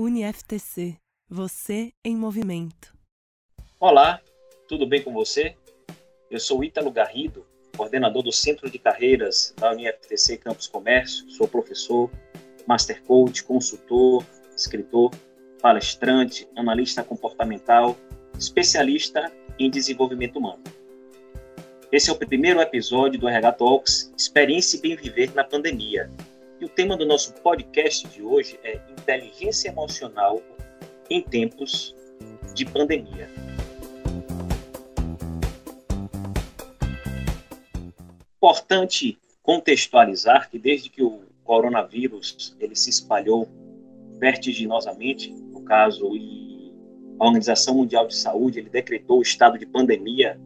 UniFTC. Você em movimento. Olá, tudo bem com você? Eu sou Ítalo Garrido, coordenador do Centro de Carreiras da UniFTC Campus Comércio. Sou professor, master coach, consultor, escritor, palestrante, analista comportamental, especialista em desenvolvimento humano. Esse é o primeiro episódio do RH Talks Experiência e Bem Viver na Pandemia, e o tema do nosso podcast de hoje é inteligência emocional em tempos de pandemia. Importante contextualizar que desde que o coronavírus ele se espalhou vertiginosamente, no caso, e a Organização Mundial de Saúde ele decretou o estado de pandemia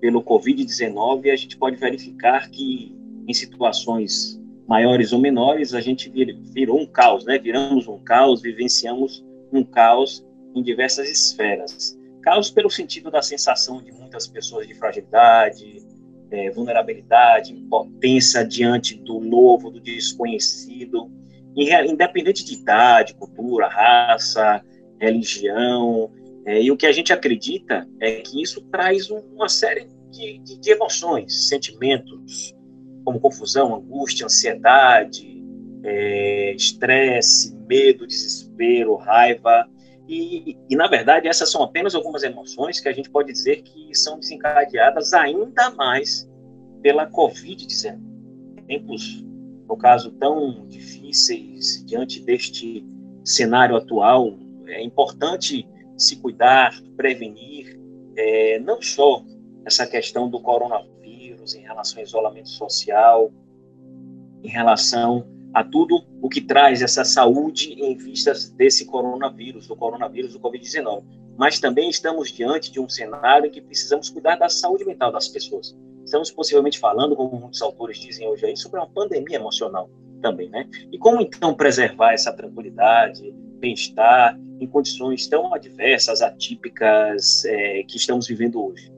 pelo Covid-19, a gente pode verificar que em situações maiores ou menores, a gente virou um caos, né? Viramos um caos, vivenciamos um caos em diversas esferas. Caos pelo sentido da sensação de muitas pessoas de fragilidade, é, vulnerabilidade, impotência diante do novo, do desconhecido, independente de idade, cultura, raça, religião. É, e o que a gente acredita é que isso traz uma série de, de, de emoções, sentimentos, como confusão, angústia, ansiedade, é, estresse, medo, desespero, raiva. E, e, na verdade, essas são apenas algumas emoções que a gente pode dizer que são desencadeadas ainda mais pela Covid-19. Tempos, no caso, tão difíceis diante deste cenário atual, é importante se cuidar, prevenir, é, não só essa questão do coronavírus, em relação ao isolamento social, em relação a tudo o que traz essa saúde em vistas desse coronavírus, do coronavírus do Covid-19. Mas também estamos diante de um cenário em que precisamos cuidar da saúde mental das pessoas. Estamos possivelmente falando, como muitos autores dizem hoje aí, sobre uma pandemia emocional também, né? E como então preservar essa tranquilidade, bem-estar em condições tão adversas, atípicas é, que estamos vivendo hoje?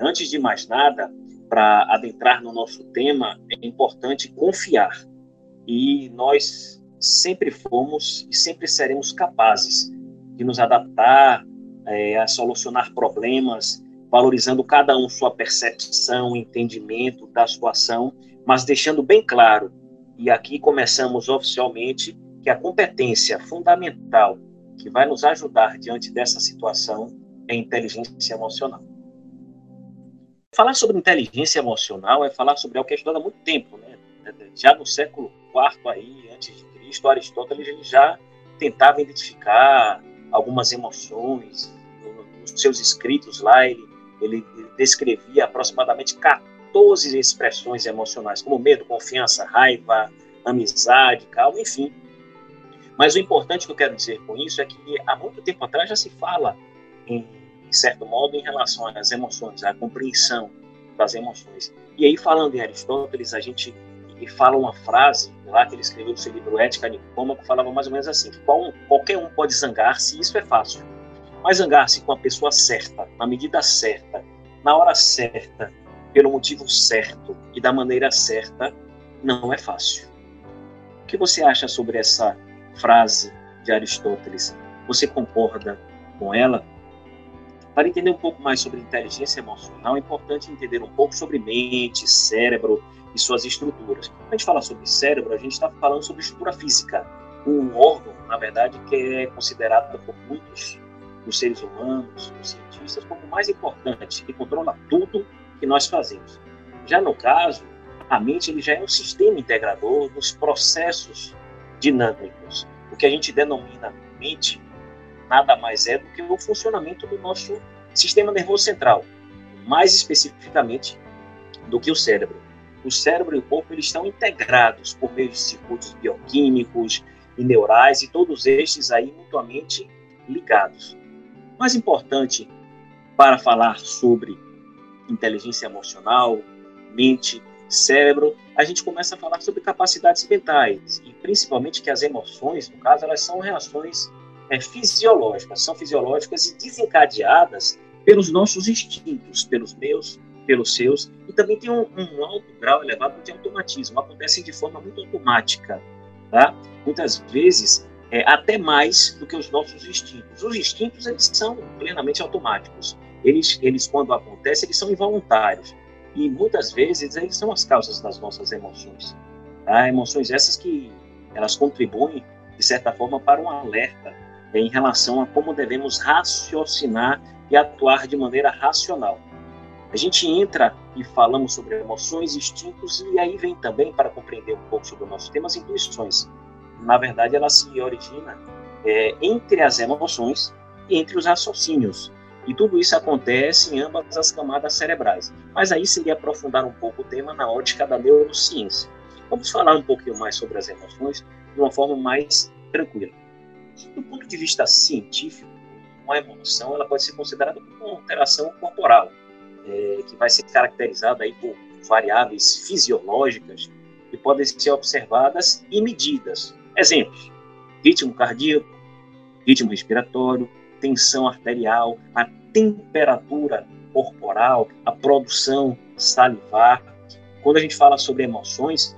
Antes de mais nada, para adentrar no nosso tema, é importante confiar. E nós sempre fomos e sempre seremos capazes de nos adaptar, é, a solucionar problemas, valorizando cada um sua percepção, entendimento da situação, mas deixando bem claro, e aqui começamos oficialmente, que a competência fundamental que vai nos ajudar diante dessa situação é inteligência emocional. Falar sobre inteligência emocional é falar sobre algo que é estudado há muito tempo, né? Já no século IV aí, antes de Cristo, Aristóteles já tentava identificar algumas emoções. Nos seus escritos lá, ele, ele descrevia aproximadamente 14 expressões emocionais, como medo, confiança, raiva, amizade, calma, enfim. Mas o importante que eu quero dizer com isso é que há muito tempo atrás já se fala em de certo modo, em relação às emoções, à compreensão das emoções. E aí, falando em Aristóteles, a gente fala uma frase lá que ele escreveu no seu livro Ética Nicômaco, falava mais ou menos assim, qual, qualquer um pode zangar-se, isso é fácil. Mas zangar-se com a pessoa certa, na medida certa, na hora certa, pelo motivo certo e da maneira certa, não é fácil. O que você acha sobre essa frase de Aristóteles? Você concorda com ela? Para entender um pouco mais sobre inteligência emocional, é importante entender um pouco sobre mente, cérebro e suas estruturas. Quando a gente fala sobre cérebro, a gente está falando sobre estrutura física, um órgão, na verdade, que é considerado por muitos dos seres humanos, dos cientistas, como o mais importante, que controla tudo que nós fazemos. Já no caso, a mente ele já é um sistema integrador dos processos dinâmicos. O que a gente denomina mente nada mais é do que o funcionamento do nosso sistema nervoso central, mais especificamente do que o cérebro. O cérebro e o corpo eles estão integrados por meio de circuitos bioquímicos e neurais e todos estes aí mutuamente ligados. Mais importante para falar sobre inteligência emocional, mente, cérebro, a gente começa a falar sobre capacidades mentais e principalmente que as emoções, no caso, elas são reações é, fisiológicas, são fisiológicas e desencadeadas pelos nossos instintos, pelos meus, pelos seus, e também tem um, um alto grau elevado de automatismo, acontecem de forma muito automática. Tá? Muitas vezes, é, até mais do que os nossos instintos. Os instintos eles são plenamente automáticos. Eles, eles quando acontecem, eles são involuntários e muitas vezes eles são as causas das nossas emoções. Tá? Emoções essas que elas contribuem de certa forma para um alerta em relação a como devemos raciocinar e atuar de maneira racional. A gente entra e falamos sobre emoções, instintos, e aí vem também, para compreender um pouco sobre o nosso tema, as intuições. Na verdade, ela se origina é, entre as emoções e entre os raciocínios. E tudo isso acontece em ambas as camadas cerebrais. Mas aí seria aprofundar um pouco o tema na ótica da neurociência. Vamos falar um pouquinho mais sobre as emoções de uma forma mais tranquila. Do ponto de vista científico, uma emoção ela pode ser considerada uma alteração corporal, é, que vai ser caracterizada aí por variáveis fisiológicas que podem ser observadas e medidas. Exemplos: ritmo cardíaco, ritmo respiratório, tensão arterial, a temperatura corporal, a produção salivar. Quando a gente fala sobre emoções,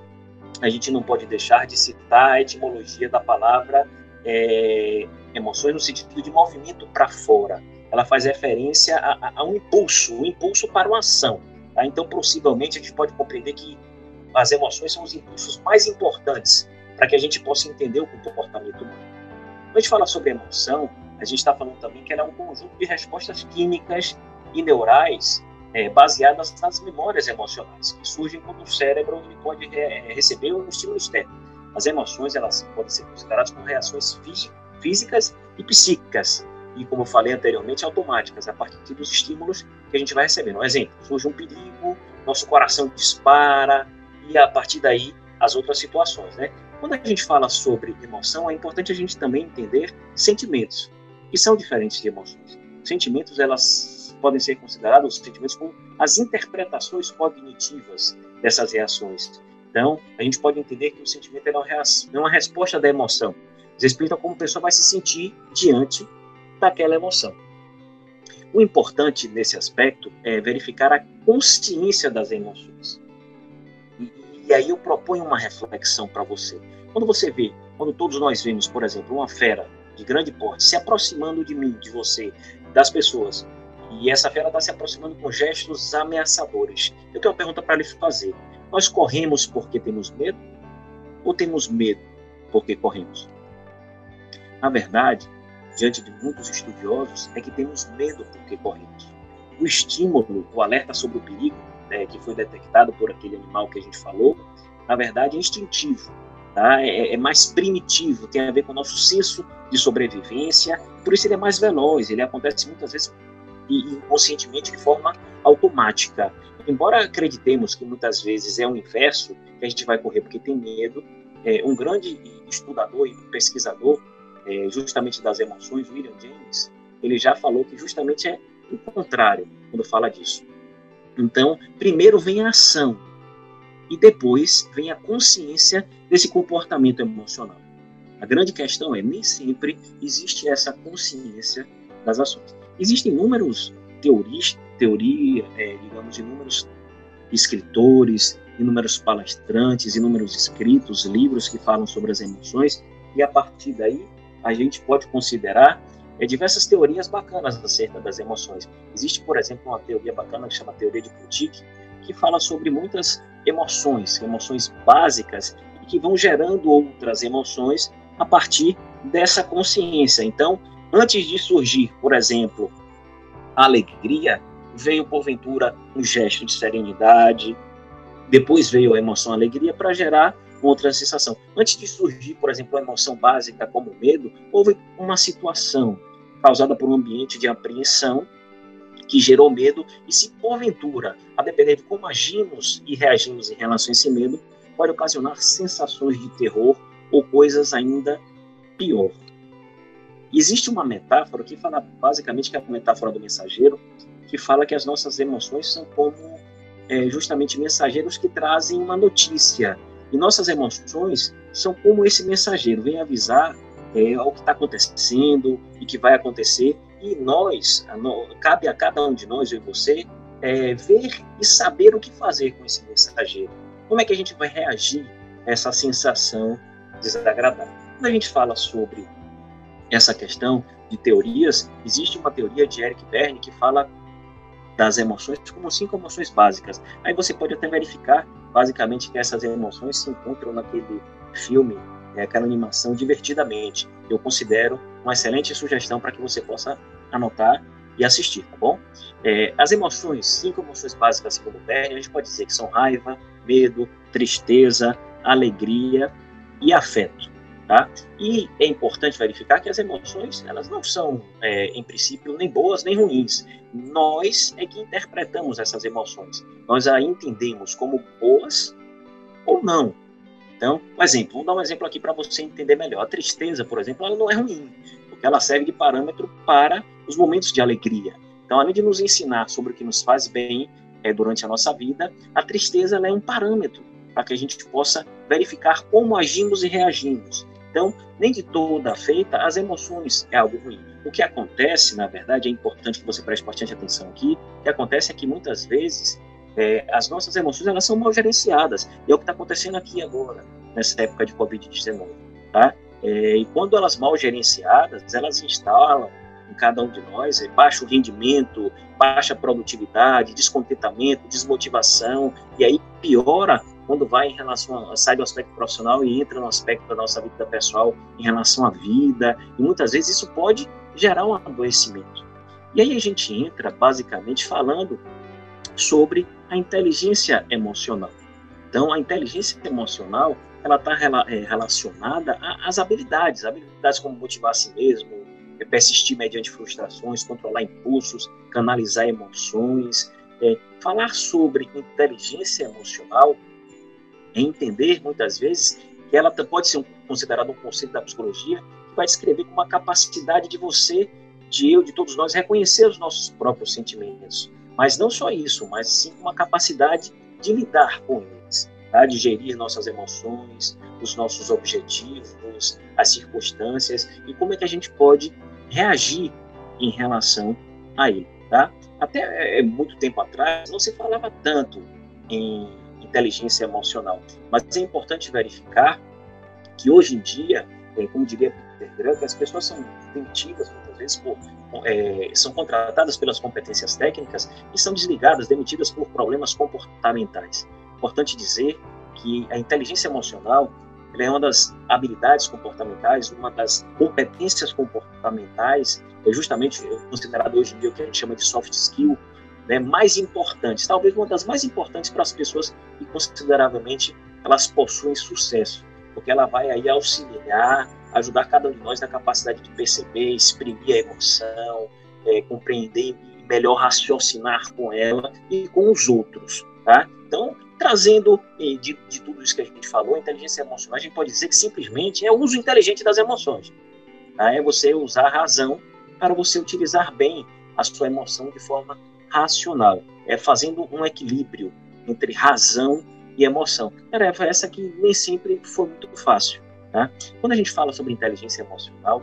a gente não pode deixar de citar a etimologia da palavra é, emoções no sentido de movimento para fora. Ela faz referência a, a, a, um impulso, um impulso para uma ação. Tá? Então, possivelmente, a gente pode compreender que as emoções são os impulsos mais importantes para que a gente possa entender o comportamento humano. Quando a gente fala sobre emoção, a gente está falando também que ela é um conjunto de respostas químicas e neurais é, baseadas nas memórias emocionais, que surgem quando o cérebro ele pode é, receber um estímulo externo. As emoções elas podem ser consideradas como reações físicas e psíquicas, e como eu falei anteriormente, automáticas, a partir dos estímulos que a gente vai recebendo. Um exemplo, surge um perigo, nosso coração dispara, e a partir daí as outras situações, né? Quando a gente fala sobre emoção, é importante a gente também entender sentimentos, que são diferentes de emoções. Sentimentos, elas podem ser considerados sentimentos como as interpretações cognitivas dessas reações. Então, a gente pode entender que o sentimento é uma, reação, é uma resposta da emoção. Eles explicam como a pessoa vai se sentir diante daquela emoção. O importante nesse aspecto é verificar a consciência das emoções. E, e aí eu proponho uma reflexão para você. Quando você vê, quando todos nós vemos, por exemplo, uma fera de grande porte se aproximando de mim, de você, das pessoas, e essa fera está se aproximando com gestos ameaçadores, eu tenho uma pergunta para lhe fazer. Nós corremos porque temos medo? Ou temos medo porque corremos? Na verdade, diante de muitos estudiosos, é que temos medo porque corremos. O estímulo, o alerta sobre o perigo, né, que foi detectado por aquele animal que a gente falou, na verdade é instintivo, tá? é, é mais primitivo, tem a ver com o nosso senso de sobrevivência, por isso ele é mais veloz, ele acontece muitas vezes inconscientemente de forma automática. Embora acreditemos que muitas vezes é o inverso, que a gente vai correr porque tem medo, é, um grande estudador e pesquisador é, justamente das emoções, William James, ele já falou que justamente é o contrário quando fala disso. Então, primeiro vem a ação e depois vem a consciência desse comportamento emocional. A grande questão é nem sempre existe essa consciência das ações. Existem inúmeros teorias, teoria, é, digamos, inúmeros escritores, inúmeros palestrantes, inúmeros escritos, livros que falam sobre as emoções, e a partir daí a gente pode considerar é, diversas teorias bacanas acerca das emoções. Existe, por exemplo, uma teoria bacana que chama teoria de Putik, que fala sobre muitas emoções, emoções básicas, e que vão gerando outras emoções a partir dessa consciência. Então, antes de surgir, por exemplo, a alegria, veio porventura um gesto de serenidade, depois veio a emoção a alegria para gerar outra sensação. Antes de surgir, por exemplo, a emoção básica como medo, houve uma situação causada por um ambiente de apreensão que gerou medo e se porventura, a depender de como agimos e reagimos em relação a esse medo, pode ocasionar sensações de terror ou coisas ainda pior. Existe uma metáfora que fala basicamente que é a metáfora do mensageiro, que fala que as nossas emoções são como é, justamente mensageiros que trazem uma notícia, e nossas emoções são como esse mensageiro, vem avisar é, o que está acontecendo e que vai acontecer. E nós, cabe a cada um de nós, eu e você, é, ver e saber o que fazer com esse mensageiro. Como é que a gente vai reagir a essa sensação desagradável? Quando a gente fala sobre essa questão de teorias, existe uma teoria de Eric Berne que fala das emoções como cinco emoções básicas. Aí você pode até verificar, basicamente, que essas emoções se encontram naquele filme, é, aquela animação Divertidamente. Eu considero uma excelente sugestão para que você possa anotar e assistir, tá bom? É, as emoções, cinco emoções básicas, segundo Berne, a gente pode dizer que são raiva, medo, tristeza, alegria e afeto. Tá? E é importante verificar que as emoções elas não são, é, em princípio, nem boas nem ruins. Nós é que interpretamos essas emoções. Nós a entendemos como boas ou não. Então, um exemplo, vamos dar um exemplo aqui para você entender melhor. A tristeza, por exemplo, ela não é ruim, porque ela serve de parâmetro para os momentos de alegria. Então, além de nos ensinar sobre o que nos faz bem é, durante a nossa vida, a tristeza é um parâmetro para que a gente possa verificar como agimos e reagimos. Então, nem de toda feita as emoções é algo ruim. O que acontece, na verdade, é importante que você preste bastante atenção aqui, o que acontece é que muitas vezes é, as nossas emoções elas são mal gerenciadas. E é o que está acontecendo aqui agora, nessa época de Covid-19. Tá? É, e quando elas mal gerenciadas, elas instalam em cada um de nós é baixo rendimento, baixa produtividade, descontentamento, desmotivação, e aí piora quando vai em relação a, sai do aspecto profissional e entra no aspecto da nossa vida pessoal em relação à vida, e muitas vezes isso pode gerar um adoecimento. E aí a gente entra basicamente falando sobre a inteligência emocional. Então, a inteligência emocional ela está é, relacionada às habilidades, habilidades como motivar a si mesmo, é, persistir mediante frustrações, controlar impulsos, canalizar emoções. É, falar sobre inteligência emocional é entender, muitas vezes, que ela pode ser considerada um conceito da psicologia que vai descrever como uma capacidade de você, de eu, de todos nós, reconhecer os nossos próprios sentimentos. Mas não só isso, mas sim uma capacidade de lidar com eles, tá? de gerir nossas emoções, os nossos objetivos, as circunstâncias e como é que a gente pode reagir em relação a ele. Tá? Até é, muito tempo atrás não se falava tanto em inteligência emocional. Mas é importante verificar que hoje em dia, é, como diria Peter Drucker, as pessoas são demitidas muitas vezes por é, são contratadas pelas competências técnicas e são desligadas, demitidas por problemas comportamentais. Importante dizer que a inteligência emocional é uma das habilidades comportamentais, uma das competências comportamentais, é justamente considerado hoje em dia o que a gente chama de soft skill, né, mais importantes, talvez uma das mais importantes para as pessoas que consideravelmente elas possuem sucesso, porque ela vai aí auxiliar, ajudar cada um de nós na capacidade de perceber, exprimir a emoção, é, compreender e melhor raciocinar com ela e com os outros, tá? Então, trazendo de, de tudo isso que a gente falou, a inteligência emocional, a gente pode dizer que simplesmente é o uso inteligente das emoções. Tá? É você usar a razão para você utilizar bem a sua emoção de forma racional, é fazendo um equilíbrio entre razão e emoção. Tarefa essa que nem sempre foi muito fácil. Tá? Quando a gente fala sobre inteligência emocional,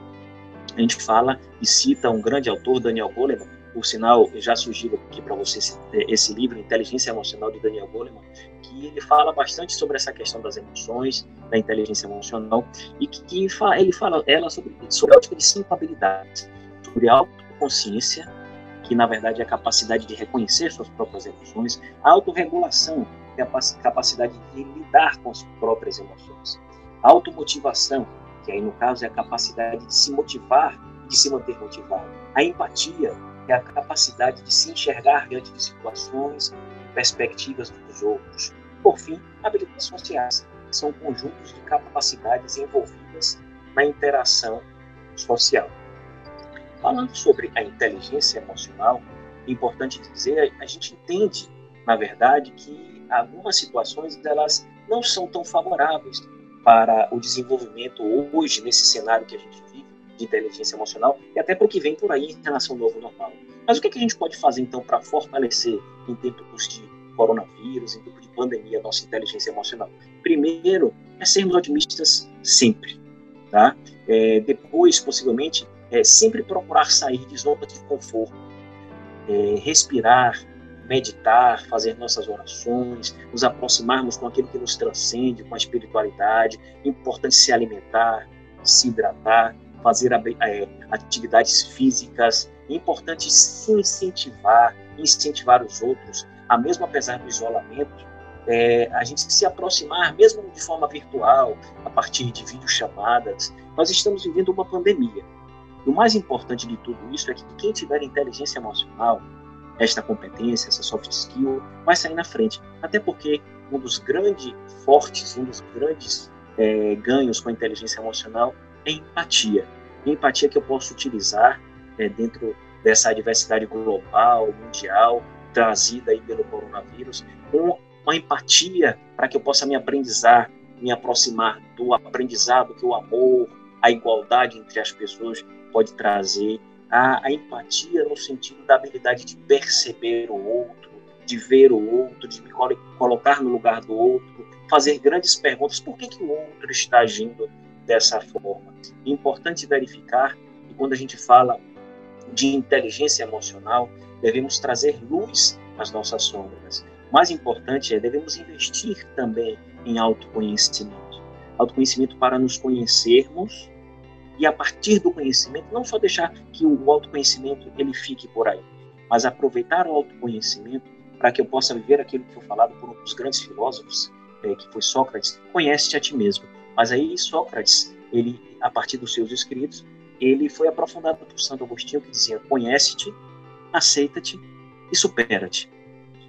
a gente fala e cita um grande autor, Daniel Goleman, por sinal, já sugiro aqui para vocês esse livro, Inteligência Emocional, de Daniel Goleman, que ele fala bastante sobre essa questão das emoções, da inteligência emocional, e que, que ele fala ela sobre, sobre a ótica de cinco habilidades, sobre autoconsciência, que na verdade é a capacidade de reconhecer suas próprias emoções, a autorregulação, que é a capacidade de lidar com as próprias emoções, a automotivação, que aí no caso é a capacidade de se motivar, de se manter motivado, a empatia, que é a capacidade de se enxergar diante de situações, perspectivas dos outros. Por fim, habilidades sociais, que são conjuntos de capacidades envolvidas na interação social. Falando sobre a inteligência emocional, é importante dizer, a gente entende, na verdade, que algumas situações elas não são tão favoráveis para o desenvolvimento hoje, nesse cenário que a gente vive, de inteligência emocional, e até para o que vem por aí em relação ao novo normal. Mas o que, é que a gente pode fazer, então, para fortalecer, em tempos de coronavírus, em tempos de pandemia, a nossa inteligência emocional? Primeiro, é sermos otimistas sempre. Tá? É, depois, possivelmente, é, sempre procurar sair de zona de conforto, é, respirar, meditar, fazer nossas orações, nos aproximarmos com aquilo que nos transcende, com a espiritualidade. É importante se alimentar, se hidratar, fazer é, atividades físicas. É importante se incentivar, incentivar os outros, a mesmo apesar do isolamento, é, a gente se aproximar, mesmo de forma virtual, a partir de videochamadas. Nós estamos vivendo uma pandemia. E o mais importante de tudo isso é que quem tiver inteligência emocional, esta competência, essa soft skill, vai sair na frente. Até porque um dos grandes fortes, um dos grandes é, ganhos com a inteligência emocional é empatia. E empatia que eu posso utilizar é, dentro dessa adversidade global, mundial, trazida aí pelo coronavírus, com uma empatia para que eu possa me aprendizar, me aproximar do aprendizado que o amor, a igualdade entre as pessoas pode trazer, a, a empatia no sentido da habilidade de perceber o outro, de ver o outro, de me colocar no lugar do outro, fazer grandes perguntas: por que, que o outro está agindo dessa forma? É importante verificar que quando a gente fala de inteligência emocional, devemos trazer luz às nossas sombras. Mais importante é devemos investir também em autoconhecimento. Autoconhecimento para nos conhecermos e a partir do conhecimento, não só deixar que o autoconhecimento ele fique por aí, mas aproveitar o autoconhecimento para que eu possa viver aquilo que foi falado por um dos grandes filósofos, é, que foi Sócrates, conhece-te a ti mesmo. Mas aí Sócrates, ele, a partir dos seus escritos, ele foi aprofundado por Santo Agostinho, que dizia: conhece-te, aceita-te e supera-te.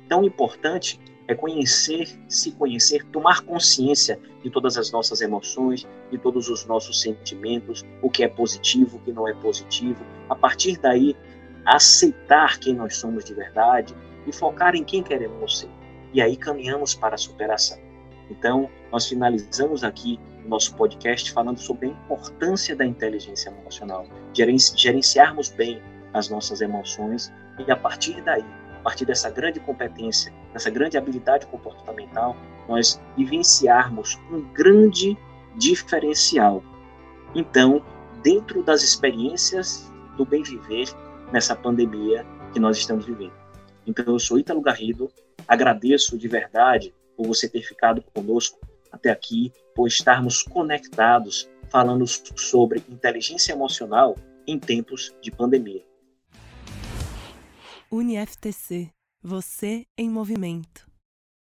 Então, o importante é conhecer, se conhecer, tomar consciência de todas as nossas emoções, de todos os nossos sentimentos, o que é positivo, o que não é positivo. A partir daí, aceitar quem nós somos de verdade e focar em quem queremos ser. E aí caminhamos para a superação. Então, nós finalizamos aqui o nosso podcast falando sobre a importância da inteligência emocional, gerenciarmos bem as nossas emoções e a partir daí, partir dessa grande competência, dessa grande habilidade comportamental, nós vivenciarmos um grande diferencial. Então, dentro das experiências do bem viver nessa pandemia que nós estamos vivendo. Então, eu sou Ítalo Garrido, agradeço de verdade por você ter ficado conosco até aqui, por estarmos conectados falando sobre inteligência emocional em tempos de pandemia. UniFTC, você em movimento.